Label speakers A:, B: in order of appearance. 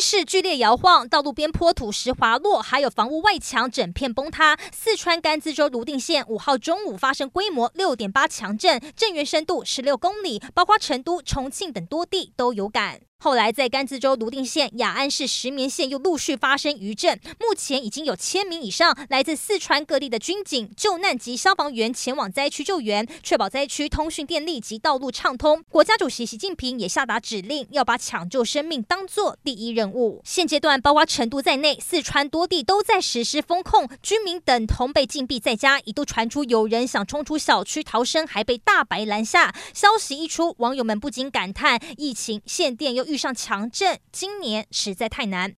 A: 是剧烈摇晃，道路边坡土石滑落，还有房屋外墙整片崩塌。四川甘孜州泸定县五号中午发生规模六点八强震，震源深度十六公里，包括成都、重庆等多地都有感。后来，在甘孜州泸定县雅安市石棉县又陆续发生余震，目前已经有千名以上来自四川各地的军警、救难及消防员前往灾区救援，确保灾区通讯、电力及道路畅通。国家主席习近平也下达指令，要把抢救生命当作第一任任务。现阶段，包括成都在内，四川多地都在实施封控，居民等同被禁闭在家，一度传出有人想冲出小区逃生，还被大白拦下。消息一出，网友们不禁感叹：疫情、限电又遇上强震，今年实在太难。